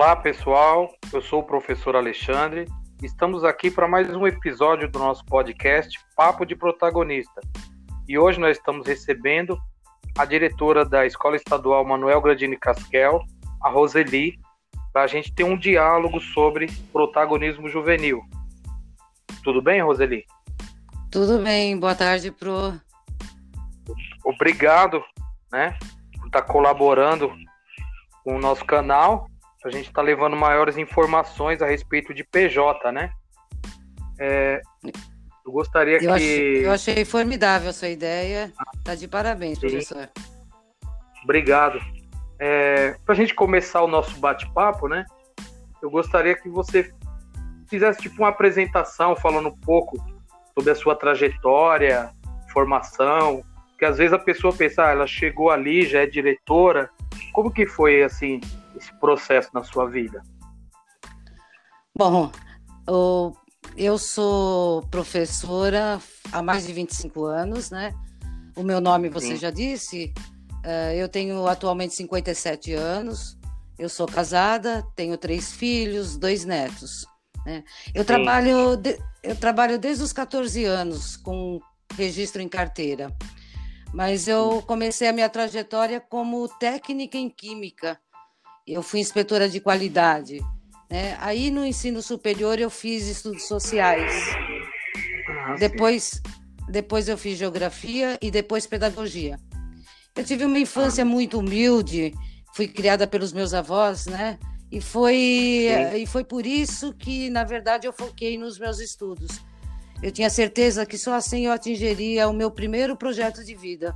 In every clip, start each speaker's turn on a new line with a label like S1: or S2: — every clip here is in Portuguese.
S1: Olá, pessoal. Eu sou o professor Alexandre. Estamos aqui para mais um episódio do nosso podcast Papo de Protagonista. E hoje nós estamos recebendo a diretora da Escola Estadual Manuel Gradini Casquel, a Roseli, para a gente ter um diálogo sobre protagonismo juvenil. Tudo bem, Roseli?
S2: Tudo bem. Boa tarde, Pro.
S1: Obrigado, né, por estar tá colaborando com o nosso canal a gente está levando maiores informações a respeito de PJ, né? É, eu gostaria
S2: eu
S1: que.
S2: Achei, eu achei formidável a sua ideia. Tá de parabéns, Sim. professor.
S1: Obrigado. É, Para a gente começar o nosso bate-papo, né? Eu gostaria que você fizesse tipo uma apresentação falando um pouco sobre a sua trajetória, formação, que às vezes a pessoa pensa, ah, ela chegou ali, já é diretora. Como que foi assim esse processo na sua vida?
S2: Bom, eu sou professora há mais de 25 anos, né? O meu nome você Sim. já disse. Eh, eu tenho atualmente 57 anos. Eu sou casada, tenho três filhos, dois netos. Né? Eu trabalho, eu trabalho desde os 14 anos com registro em carteira. Mas eu comecei a minha trajetória como técnica em química eu fui inspetora de qualidade. Né? Aí no ensino superior eu fiz estudos sociais. Ah, depois, depois eu fiz geografia e depois pedagogia. Eu tive uma infância ah. muito humilde, fui criada pelos meus avós, né? E foi, e foi por isso que, na verdade, eu foquei nos meus estudos. Eu tinha certeza que só assim eu atingiria o meu primeiro projeto de vida.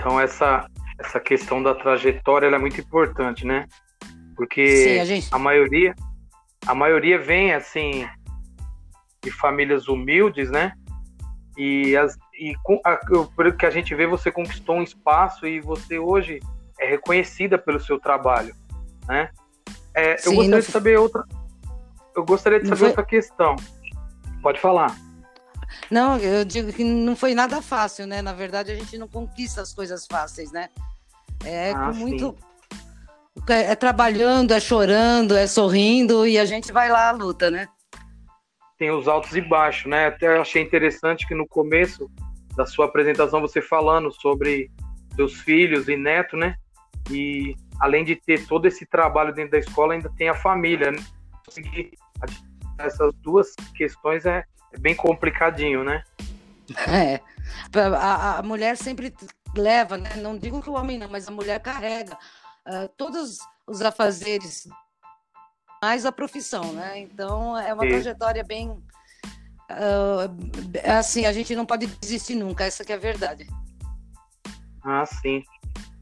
S1: Então, essa, essa questão da trajetória é muito importante, né? Porque Sim, a, gente... a, maioria a maioria vem assim de famílias humildes, né? E, as, e com, a, pelo que a gente vê, você conquistou um espaço e você hoje é reconhecida pelo seu trabalho, né? É, Sim, eu gostaria não... de saber outra. Eu gostaria de saber foi... outra questão. Pode falar.
S2: Não, eu digo que não foi nada fácil, né? Na verdade, a gente não conquista as coisas fáceis, né? É ah, com muito. É, é, trabalhando, é chorando, é sorrindo e a gente vai lá à luta, né?
S1: Tem os altos e baixos, né? Até achei interessante que no começo da sua apresentação você falando sobre seus filhos e neto, né? E além de ter todo esse trabalho dentro da escola, ainda tem a família, né? Conseguir essas duas questões é, é bem complicadinho, né?
S2: É. A, a mulher sempre leva, né? Não digo que o homem não, mas a mulher carrega uh, todos os afazeres, mais a profissão, né? Então é uma Sim. trajetória bem uh, assim, a gente não pode desistir nunca, essa que é a verdade.
S1: Ah, sim.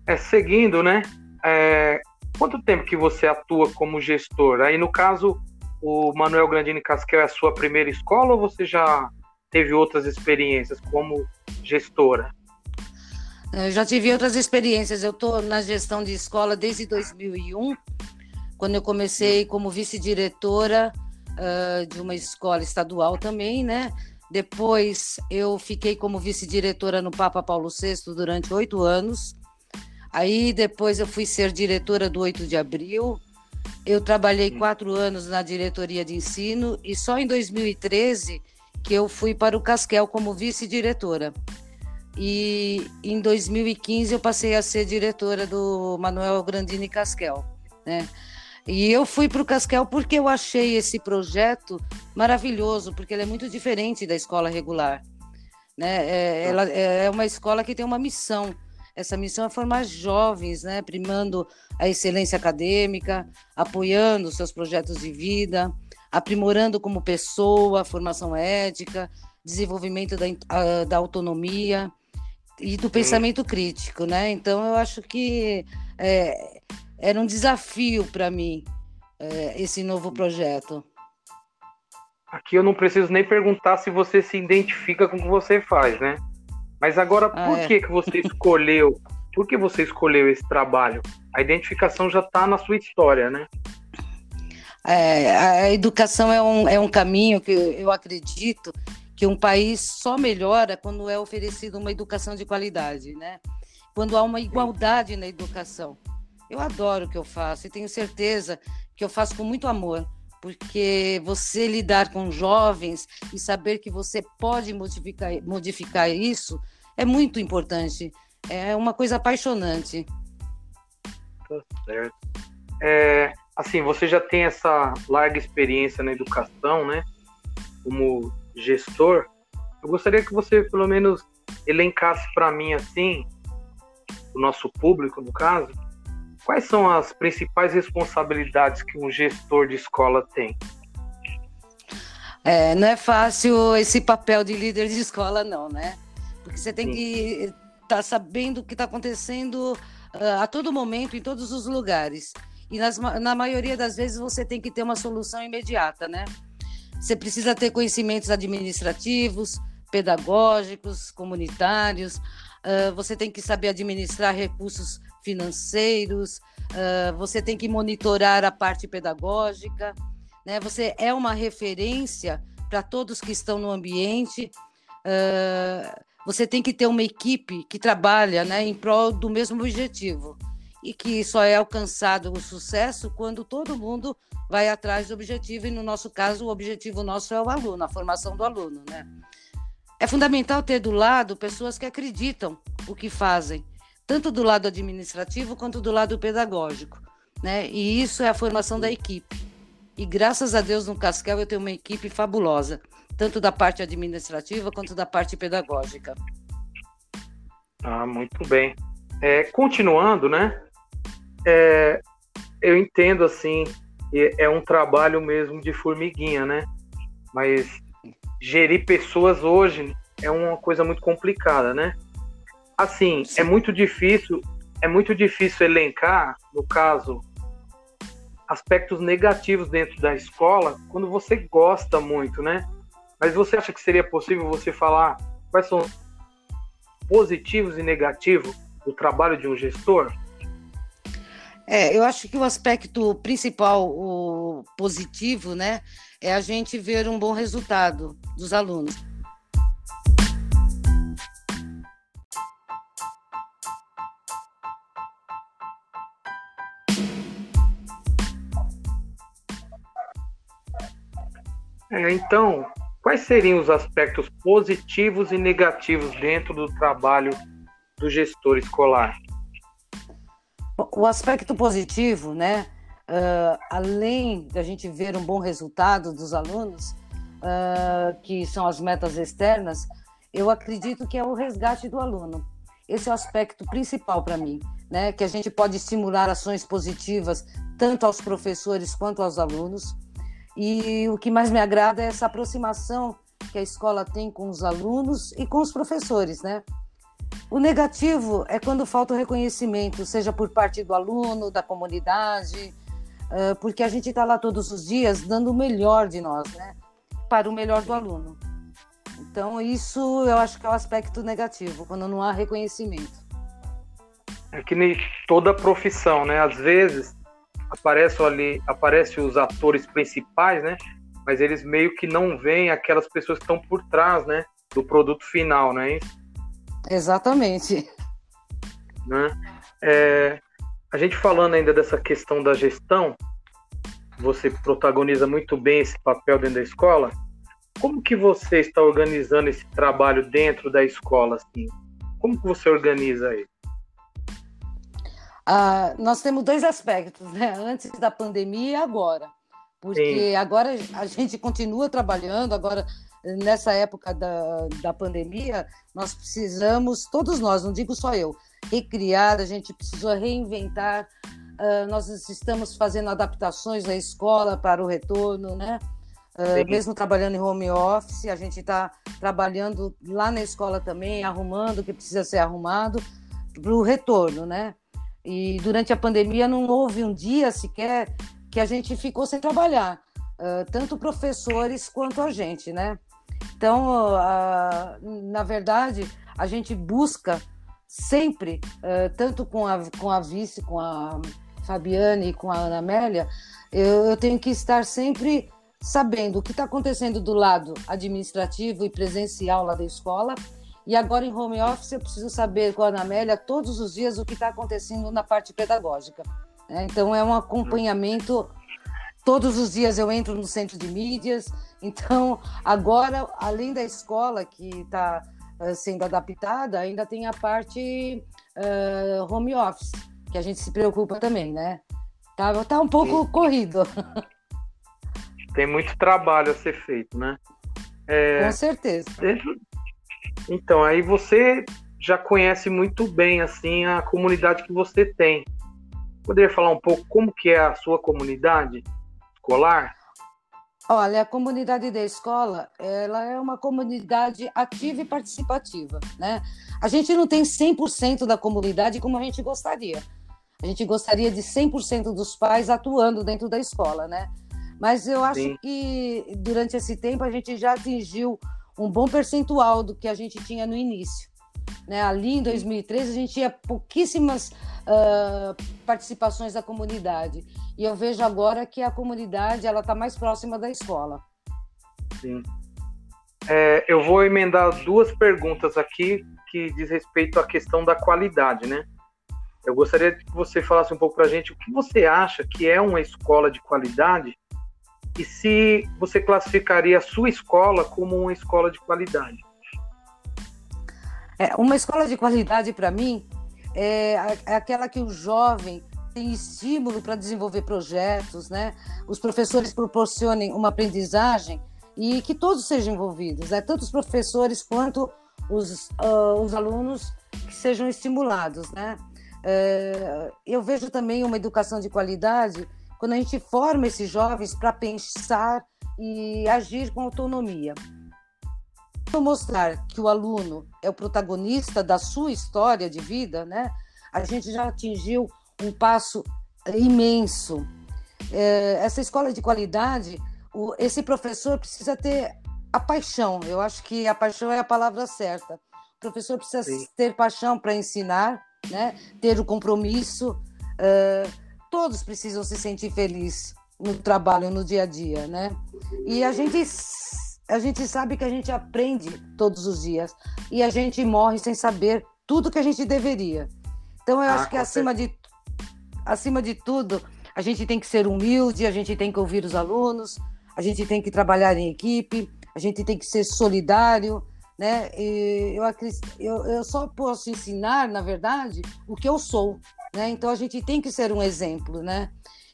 S1: É, seguindo, né? É, quanto tempo que você atua como gestor? Aí, no caso, o Manuel Grandini Casquel é a sua primeira escola ou você já teve outras experiências como gestora?
S2: Eu já tive outras experiências. Eu estou na gestão de escola desde 2001, quando eu comecei como vice-diretora uh, de uma escola estadual também, né? Depois eu fiquei como vice-diretora no Papa Paulo VI durante oito anos. Aí depois eu fui ser diretora do 8 de abril. Eu trabalhei quatro anos na diretoria de ensino e só em 2013 que eu fui para o Casquel como vice-diretora. E em 2015 eu passei a ser diretora do Manuel Grandini Casquel, né? E eu fui para o Casquel porque eu achei esse projeto maravilhoso, porque ele é muito diferente da escola regular. Né? É, ela é uma escola que tem uma missão. Essa missão é formar jovens, né? primando a excelência acadêmica, apoiando seus projetos de vida, aprimorando como pessoa, formação ética, desenvolvimento da, da autonomia e do pensamento crítico, né? Então eu acho que é, era um desafio para mim é, esse novo projeto.
S1: Aqui eu não preciso nem perguntar se você se identifica com o que você faz, né? Mas agora, ah, por é. que, que você escolheu? Por que você escolheu esse trabalho? A identificação já está na sua história, né?
S2: É, a educação é um, é um caminho que eu acredito que um país só melhora quando é oferecida uma educação de qualidade, né? Quando há uma igualdade na educação. Eu adoro o que eu faço e tenho certeza que eu faço com muito amor, porque você lidar com jovens e saber que você pode modificar, modificar isso é muito importante. É uma coisa apaixonante.
S1: Tá certo. É, assim, você já tem essa larga experiência na educação, né? Como gestor. Eu gostaria que você, pelo menos, elencasse para mim, assim, o nosso público, no caso, quais são as principais responsabilidades que um gestor de escola tem?
S2: É, não é fácil esse papel de líder de escola, não, né? Porque você tem Sim. que estar tá sabendo o que está acontecendo uh, a todo momento, em todos os lugares. E nas, na maioria das vezes você tem que ter uma solução imediata, né? Você precisa ter conhecimentos administrativos, pedagógicos, comunitários, uh, você tem que saber administrar recursos financeiros, uh, você tem que monitorar a parte pedagógica, né? Você é uma referência para todos que estão no ambiente. Uh, você tem que ter uma equipe que trabalha né, em prol do mesmo objetivo e que só é alcançado o sucesso quando todo mundo vai atrás do objetivo e no nosso caso o objetivo nosso é o aluno, a formação do aluno, né? É fundamental ter do lado pessoas que acreditam o que fazem, tanto do lado administrativo quanto do lado pedagógico, né? E isso é a formação da equipe. E graças a Deus no Cascal eu tenho uma equipe fabulosa, tanto da parte administrativa quanto da parte pedagógica.
S1: Ah, muito bem. É, continuando, né? É, eu entendo assim, é um trabalho mesmo de formiguinha, né? Mas gerir pessoas hoje é uma coisa muito complicada, né? Assim, é Sim. é muito difícil, é muito difícil elencar, no caso, aspectos negativos dentro da escola quando você gosta muito, né? Mas você acha que seria possível você falar quais são positivos e negativos do trabalho de um gestor?
S2: É, eu acho que o aspecto principal, o positivo, né, é a gente ver um bom resultado dos alunos.
S1: É, então, quais seriam os aspectos positivos e negativos dentro do trabalho do gestor escolar?
S2: O aspecto positivo, né, uh, além da gente ver um bom resultado dos alunos, uh, que são as metas externas, eu acredito que é o resgate do aluno. Esse é o aspecto principal para mim, né? Que a gente pode estimular ações positivas tanto aos professores quanto aos alunos. E o que mais me agrada é essa aproximação que a escola tem com os alunos e com os professores, né? O negativo é quando falta o reconhecimento, seja por parte do aluno, da comunidade, porque a gente está lá todos os dias dando o melhor de nós, né? Para o melhor do aluno. Então, isso eu acho que é o aspecto negativo, quando não há reconhecimento.
S1: É que nem toda profissão, né? Às vezes aparecem ali, aparecem os atores principais, né? Mas eles meio que não veem aquelas pessoas que estão por trás, né? Do produto final, não é isso?
S2: Exatamente.
S1: Né? É, a gente falando ainda dessa questão da gestão, você protagoniza muito bem esse papel dentro da escola. Como que você está organizando esse trabalho dentro da escola? Assim? Como que você organiza ele?
S2: Ah, nós temos dois aspectos, né? Antes da pandemia e agora. Porque Sim. agora a gente continua trabalhando, agora nessa época da, da pandemia, nós precisamos, todos nós, não digo só eu, recriar, a gente precisou reinventar. Uh, nós estamos fazendo adaptações na escola para o retorno, né? Uh, mesmo trabalhando em home office, a gente está trabalhando lá na escola também, arrumando o que precisa ser arrumado para o retorno, né? E durante a pandemia não houve um dia sequer que a gente ficou sem trabalhar, uh, tanto professores quanto a gente, né? Então, na verdade, a gente busca sempre, uh, tanto com a, com a vice, com a Fabiane e com a Ana Amélia, eu, eu tenho que estar sempre sabendo o que está acontecendo do lado administrativo e presencial lá da escola E agora em home office eu preciso saber com a Ana Amélia todos os dias o que está acontecendo na parte pedagógica. Né? Então é um acompanhamento. Todos os dias eu entro no centro de mídias. Então agora, além da escola que está uh, eh, sendo adaptada, ainda tem a parte uh, home office que a gente se preocupa também, né? Tá, tá um pouco Sim. corrido.
S1: Tem muito trabalho a ser feito, né?
S2: É, Com certeza.
S1: Então, aí você já conhece muito bem assim a comunidade que você tem. Poderia falar um pouco como que é a sua comunidade escolar?
S2: Olha, a comunidade da escola, ela é uma comunidade ativa e participativa, né? A gente não tem 100% da comunidade como a gente gostaria. A gente gostaria de 100% dos pais atuando dentro da escola, né? Mas eu acho Sim. que durante esse tempo a gente já atingiu um bom percentual do que a gente tinha no início. Né? Ali em 2013 a gente tinha pouquíssimas uh, participações da comunidade e eu vejo agora que a comunidade ela está mais próxima da escola.
S1: Sim. É, eu vou emendar duas perguntas aqui que diz respeito à questão da qualidade, né? Eu gostaria que você falasse um pouco para a gente o que você acha que é uma escola de qualidade e se você classificaria a sua escola como uma escola de qualidade.
S2: É, uma escola de qualidade, para mim, é, é aquela que o jovem tem estímulo para desenvolver projetos, né? Os professores proporcionem uma aprendizagem e que todos sejam envolvidos, né? tanto os professores quanto os, uh, os alunos que sejam estimulados, né? Uh, eu vejo também uma educação de qualidade quando a gente forma esses jovens para pensar e agir com autonomia. Para mostrar que o aluno é o protagonista da sua história de vida, né? A gente já atingiu um passo imenso. É, essa escola de qualidade, o, esse professor precisa ter a paixão. Eu acho que a paixão é a palavra certa. O professor precisa Sim. ter paixão para ensinar, né? Ter o compromisso. Uh, todos precisam se sentir felizes no trabalho, no dia a dia, né? E a gente a gente sabe que a gente aprende todos os dias e a gente morre sem saber tudo que a gente deveria. Então eu ah, acho que acima de acima de tudo, a gente tem que ser humilde, a gente tem que ouvir os alunos, a gente tem que trabalhar em equipe, a gente tem que ser solidário, né? E eu, eu, eu só posso ensinar, na verdade, o que eu sou, né? Então a gente tem que ser um exemplo, né?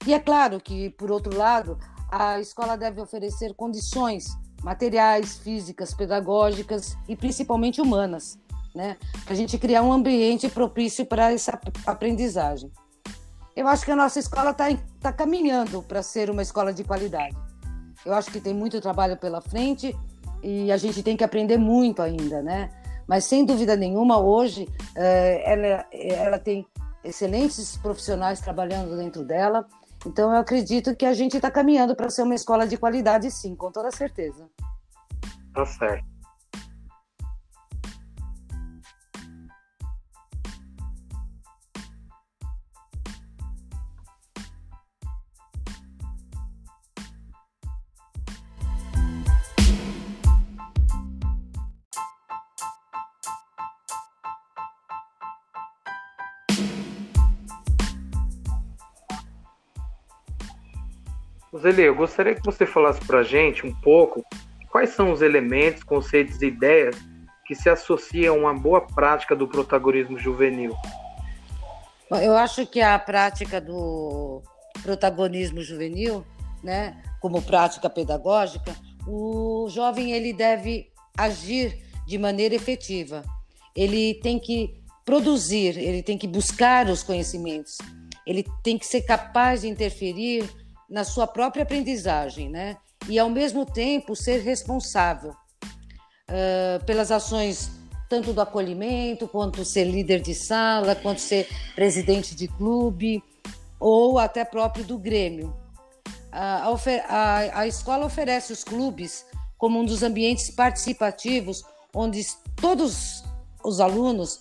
S2: E é claro que, por outro lado, a escola deve oferecer condições materiais, físicas, pedagógicas e principalmente humanas, né? Para a gente criar um ambiente propício para essa aprendizagem. Eu acho que a nossa escola está tá caminhando para ser uma escola de qualidade. Eu acho que tem muito trabalho pela frente e a gente tem que aprender muito ainda, né? Mas sem dúvida nenhuma, hoje eh, ela, ela tem excelentes profissionais trabalhando dentro dela. Então, eu acredito que a gente está caminhando para ser uma escola de qualidade, sim, com toda certeza.
S1: Tá certo. Zele, eu gostaria que você falasse para a gente um pouco quais são os elementos, conceitos e ideias que se associam a uma boa prática do protagonismo juvenil.
S2: Eu acho que a prática do protagonismo juvenil, né, como prática pedagógica, o jovem ele deve agir de maneira efetiva. Ele tem que produzir, ele tem que buscar os conhecimentos, ele tem que ser capaz de interferir na sua própria aprendizagem, né? E ao mesmo tempo ser responsável uh, pelas ações tanto do acolhimento, quanto ser líder de sala, quanto ser presidente de clube ou até próprio do Grêmio. A, a, a escola oferece os clubes como um dos ambientes participativos onde todos os alunos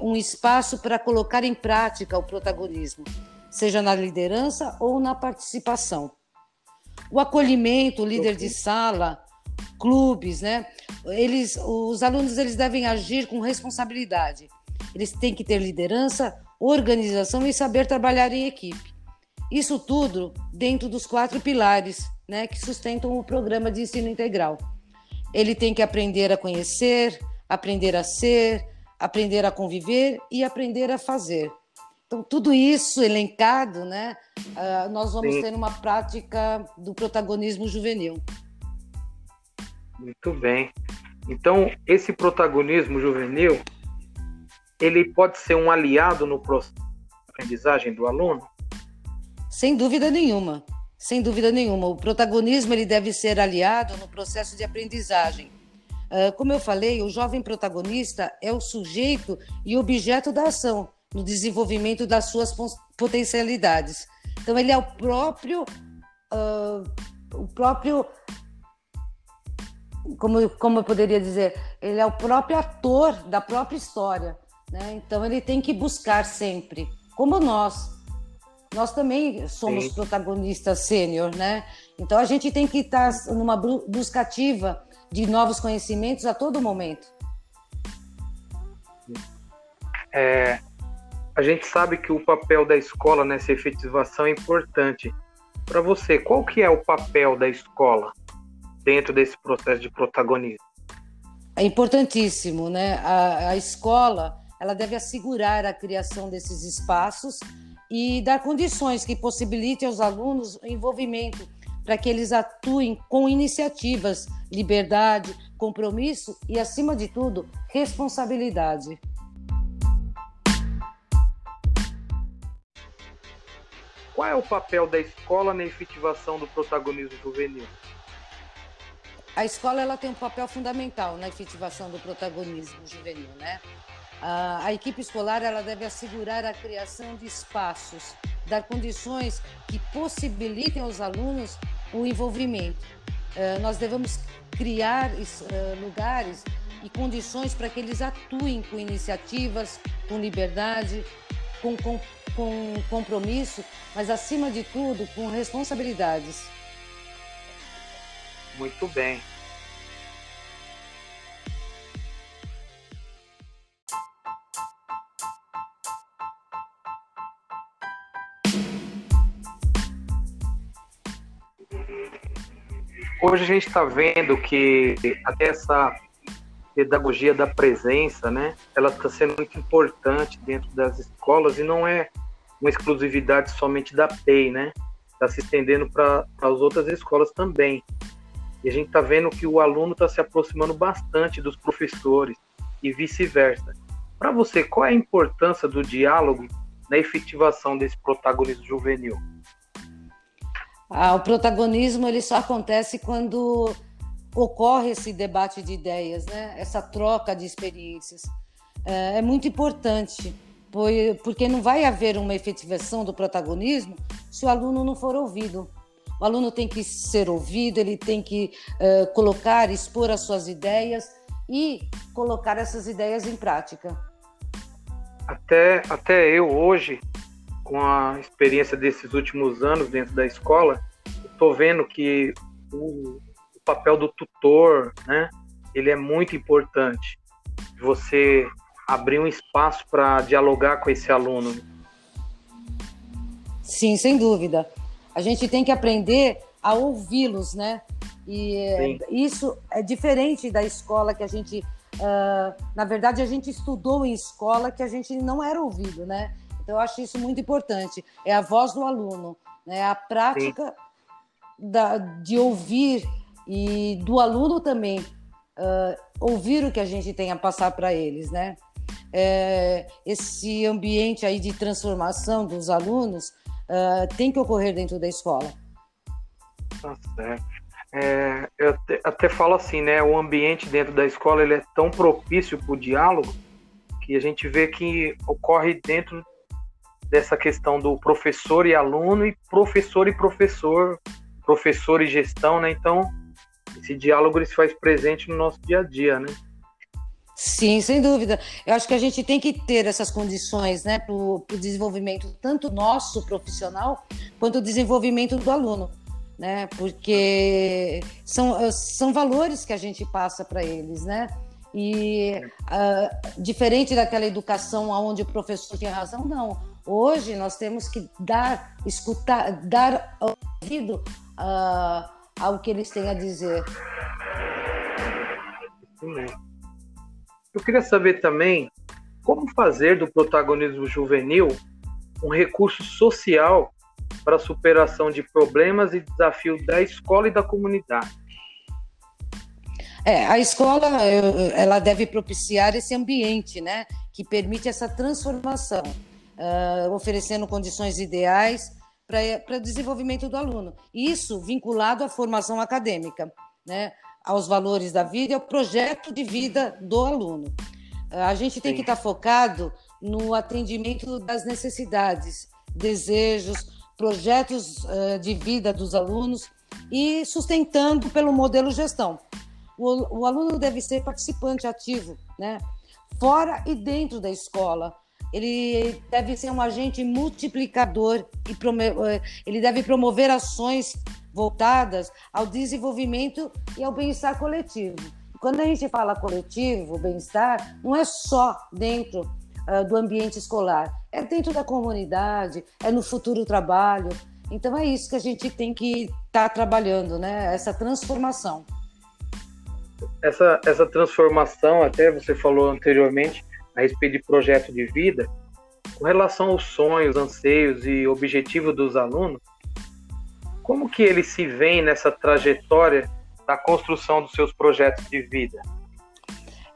S2: um espaço para colocar em prática o protagonismo seja na liderança ou na participação. O acolhimento, o líder de sala clubes, né? Eles, os alunos eles devem agir com responsabilidade. Eles têm que ter liderança, organização e saber trabalhar em equipe. Isso tudo dentro dos quatro pilares, né, que sustentam o programa de ensino integral. Ele tem que aprender a conhecer, aprender a ser, aprender a conviver e aprender a fazer. Então, tudo isso elencado, né, uh, nós vamos Sim. ter uma prática do protagonismo juvenil.
S1: Muito bem. Então, esse protagonismo juvenil, ele pode ser um aliado no processo de aprendizagem do aluno?
S2: Sem dúvida nenhuma. Sem dúvida nenhuma. O protagonismo ele deve ser aliado no processo de aprendizagem. Uh, como eu falei, o jovem protagonista é o sujeito e objeto da ação no desenvolvimento das suas potencialidades. Então, ele é o próprio, uh, o próprio, como, como eu poderia dizer, ele é o próprio ator da própria história. Né? Então, ele tem que buscar sempre, como nós. Nós também somos Sim. protagonistas sênior, né? Então, a gente tem que estar numa busca ativa de novos conhecimentos a todo momento.
S1: É, a gente sabe que o papel da escola nessa efetivação é importante. Para você, qual que é o papel da escola dentro desse processo de protagonismo?
S2: É importantíssimo, né? A, a escola ela deve assegurar a criação desses espaços e dar condições que possibilitem aos alunos o envolvimento para que eles atuem com iniciativas, liberdade, compromisso e, acima de tudo, responsabilidade.
S1: Qual é o papel da escola na efetivação do protagonismo juvenil?
S2: A escola ela tem um papel fundamental na efetivação do protagonismo juvenil, né? A, a equipe escolar ela deve assegurar a criação de espaços, dar condições que possibilitem aos alunos o envolvimento. Uh, nós devemos criar uh, lugares e condições para que eles atuem com iniciativas, com liberdade, com, com com compromisso, mas acima de tudo com responsabilidades.
S1: Muito bem. Hoje a gente está vendo que até essa pedagogia da presença, né, ela está sendo muito importante dentro das escolas e não é uma exclusividade somente da PEI, né? Está se estendendo para as outras escolas também. E a gente está vendo que o aluno está se aproximando bastante dos professores e vice-versa. Para você, qual é a importância do diálogo na efetivação desse protagonismo juvenil?
S2: Ah, o protagonismo ele só acontece quando ocorre esse debate de ideias, né? Essa troca de experiências é, é muito importante porque não vai haver uma efetivação do protagonismo se o aluno não for ouvido. O aluno tem que ser ouvido, ele tem que uh, colocar, expor as suas ideias e colocar essas ideias em prática.
S1: Até, até eu hoje, com a experiência desses últimos anos dentro da escola, estou vendo que o, o papel do tutor, né, ele é muito importante. Você abrir um espaço para dialogar com esse aluno.
S2: Sim, sem dúvida. A gente tem que aprender a ouvi-los, né? E Sim. isso é diferente da escola que a gente, uh, na verdade, a gente estudou em escola que a gente não era ouvido, né? Então eu acho isso muito importante. É a voz do aluno, né? A prática da, de ouvir e do aluno também uh, ouvir o que a gente tem a passar para eles, né? É, esse ambiente aí de transformação dos alunos uh, tem que ocorrer dentro da escola.
S1: Tá certo. É, eu até, até, falo assim, né? O ambiente dentro da escola ele é tão propício para o diálogo que a gente vê que ocorre dentro dessa questão do professor e aluno e professor e professor, professor e gestão, né? Então esse diálogo ele se faz presente no nosso dia a dia, né?
S2: Sim, sem dúvida. Eu acho que a gente tem que ter essas condições né, para o desenvolvimento tanto nosso profissional quanto o desenvolvimento do aluno. né? Porque são, são valores que a gente passa para eles, né? E uh, diferente daquela educação onde o professor tinha razão, não. Hoje nós temos que dar, escutar, dar ouvido uh, ao que eles têm a dizer.
S1: Eu queria saber também como fazer do protagonismo juvenil um recurso social para a superação de problemas e desafios da escola e da comunidade.
S2: É, a escola ela deve propiciar esse ambiente, né, que permite essa transformação, uh, oferecendo condições ideais para o desenvolvimento do aluno. Isso vinculado à formação acadêmica, né, aos valores da vida e ao projeto de vida do aluno. Uh, a gente tem Sim. que estar tá focado no atendimento das necessidades, desejos, projetos uh, de vida dos alunos e sustentando pelo modelo gestão. O, o, aluno deve ser participante ativo, né? fora e dentro da escola. Ele deve ser um agente multiplicador e eh, ele deve promover ações voltadas ao desenvolvimento e ao bem-estar coletivo. Quando a gente fala coletivo, bem-estar, não é só dentro uh, do ambiente escolar, é dentro da comunidade, é no futuro trabalho. Então é isso que a gente tem que estar tá trabalhando, né? Essa transformação.
S1: Essa, essa transformação, até você falou anteriormente a respeito de projeto de vida, com relação aos sonhos, anseios e objetivos dos alunos, como que eles se veem nessa trajetória da construção dos seus projetos de vida?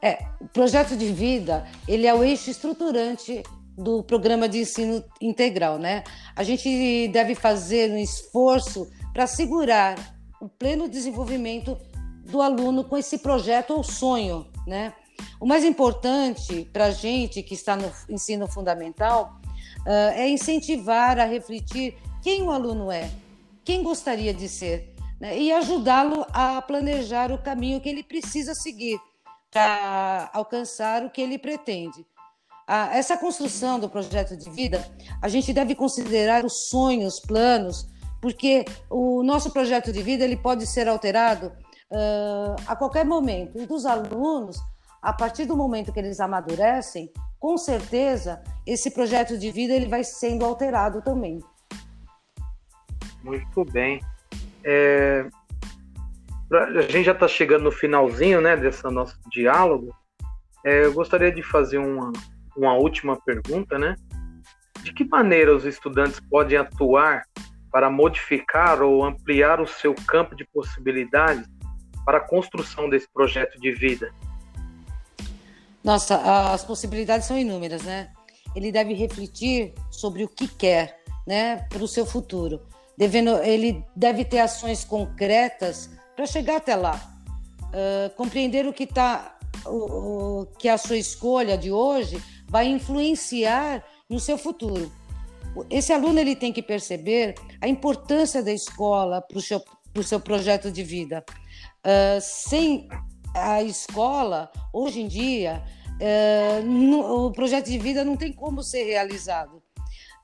S2: É, o projeto de vida, ele é o eixo estruturante do programa de ensino integral, né? A gente deve fazer um esforço para assegurar o pleno desenvolvimento do aluno com esse projeto ou sonho, né? O mais importante para a gente que está no ensino fundamental uh, é incentivar a refletir quem o aluno é, quem gostaria de ser, né? e ajudá-lo a planejar o caminho que ele precisa seguir para alcançar o que ele pretende. essa construção do projeto de vida, a gente deve considerar os sonhos, planos, porque o nosso projeto de vida ele pode ser alterado uh, a qualquer momento. E dos alunos, a partir do momento que eles amadurecem, com certeza esse projeto de vida ele vai sendo alterado também.
S1: Muito bem. É, a gente já está chegando no finalzinho né, desse nosso diálogo. É, eu gostaria de fazer uma, uma última pergunta, né? De que maneira os estudantes podem atuar para modificar ou ampliar o seu campo de possibilidades para a construção desse projeto de vida?
S2: Nossa, as possibilidades são inúmeras, né? Ele deve refletir sobre o que quer, né, para o seu futuro. Devendo, ele deve ter ações concretas para chegar até lá, uh, compreender o que está, o, o, que a sua escolha de hoje vai influenciar no seu futuro. Esse aluno ele tem que perceber a importância da escola para o seu, seu projeto de vida. Uh, sem a escola, hoje em dia, uh, no, o projeto de vida não tem como ser realizado.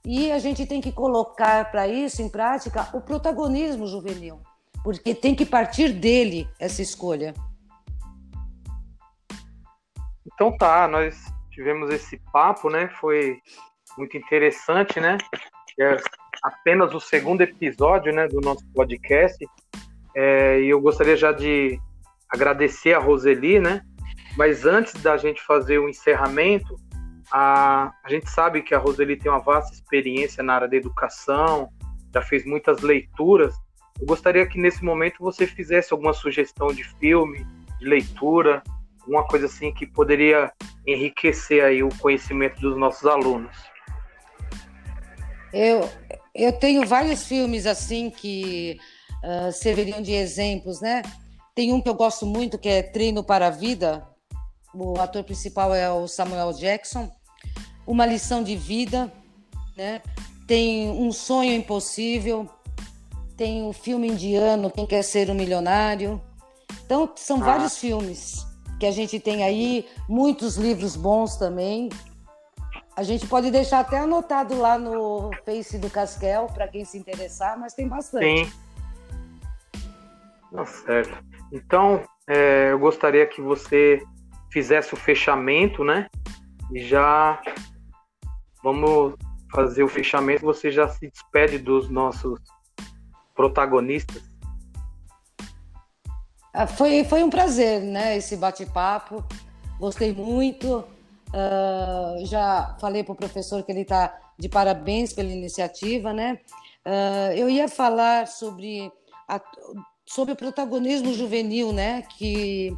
S2: E a gente tem que colocar para isso em prática o protagonismo juvenil porque tem que partir dele essa escolha.
S1: Então tá, nós tivemos esse papo, né? Foi muito interessante, né? É apenas o segundo episódio, né, do nosso podcast. É, e eu gostaria já de agradecer a Roseli, né? Mas antes da gente fazer o encerramento, a, a gente sabe que a Roseli tem uma vasta experiência na área da educação, já fez muitas leituras eu gostaria que nesse momento você fizesse alguma sugestão de filme, de leitura, alguma coisa assim que poderia enriquecer aí o conhecimento dos nossos alunos.
S2: Eu, eu tenho vários filmes assim que uh, serviriam de exemplos, né? Tem um que eu gosto muito que é Treino para a Vida. O ator principal é o Samuel Jackson. Uma lição de vida, né? Tem um sonho impossível tem o filme indiano Quem Quer Ser um Milionário. Então, são ah. vários filmes que a gente tem aí, muitos livros bons também. A gente pode deixar até anotado lá no Face do Casquel, para quem se interessar, mas tem bastante. Sim.
S1: Tá certo. Então, é, eu gostaria que você fizesse o fechamento, né? Já vamos fazer o fechamento. Você já se despede dos nossos protagonistas.
S2: Ah, foi, foi um prazer, né? Esse bate-papo. Gostei muito. Uh, já falei para o professor que ele está de parabéns pela iniciativa, né? Uh, eu ia falar sobre, a, sobre o protagonismo juvenil, né? Que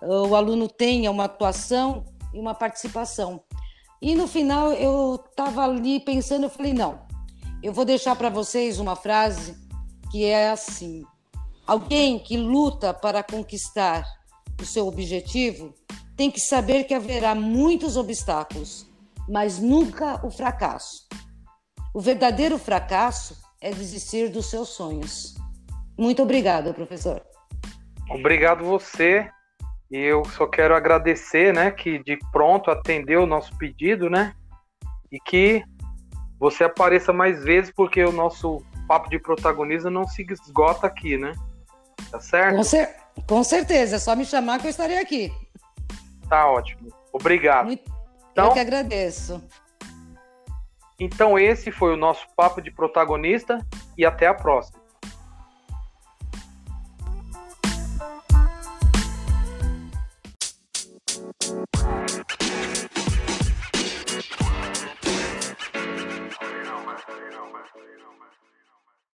S2: o aluno tenha uma atuação e uma participação. E no final eu estava ali pensando, eu falei, não, eu vou deixar para vocês uma frase que é assim: alguém que luta para conquistar o seu objetivo tem que saber que haverá muitos obstáculos, mas nunca o fracasso. O verdadeiro fracasso é desistir dos seus sonhos. Muito obrigada, professor.
S1: Obrigado você. E eu só quero agradecer, né, que de pronto atendeu o nosso pedido, né? E que você apareça mais vezes, porque o nosso papo de protagonismo não se esgota aqui, né? Tá certo?
S2: Com, cer com certeza, é só me chamar que eu estarei aqui.
S1: Tá ótimo. Obrigado.
S2: Muito... Então, eu que agradeço.
S1: Então esse foi o nosso papo de protagonista e até a próxima.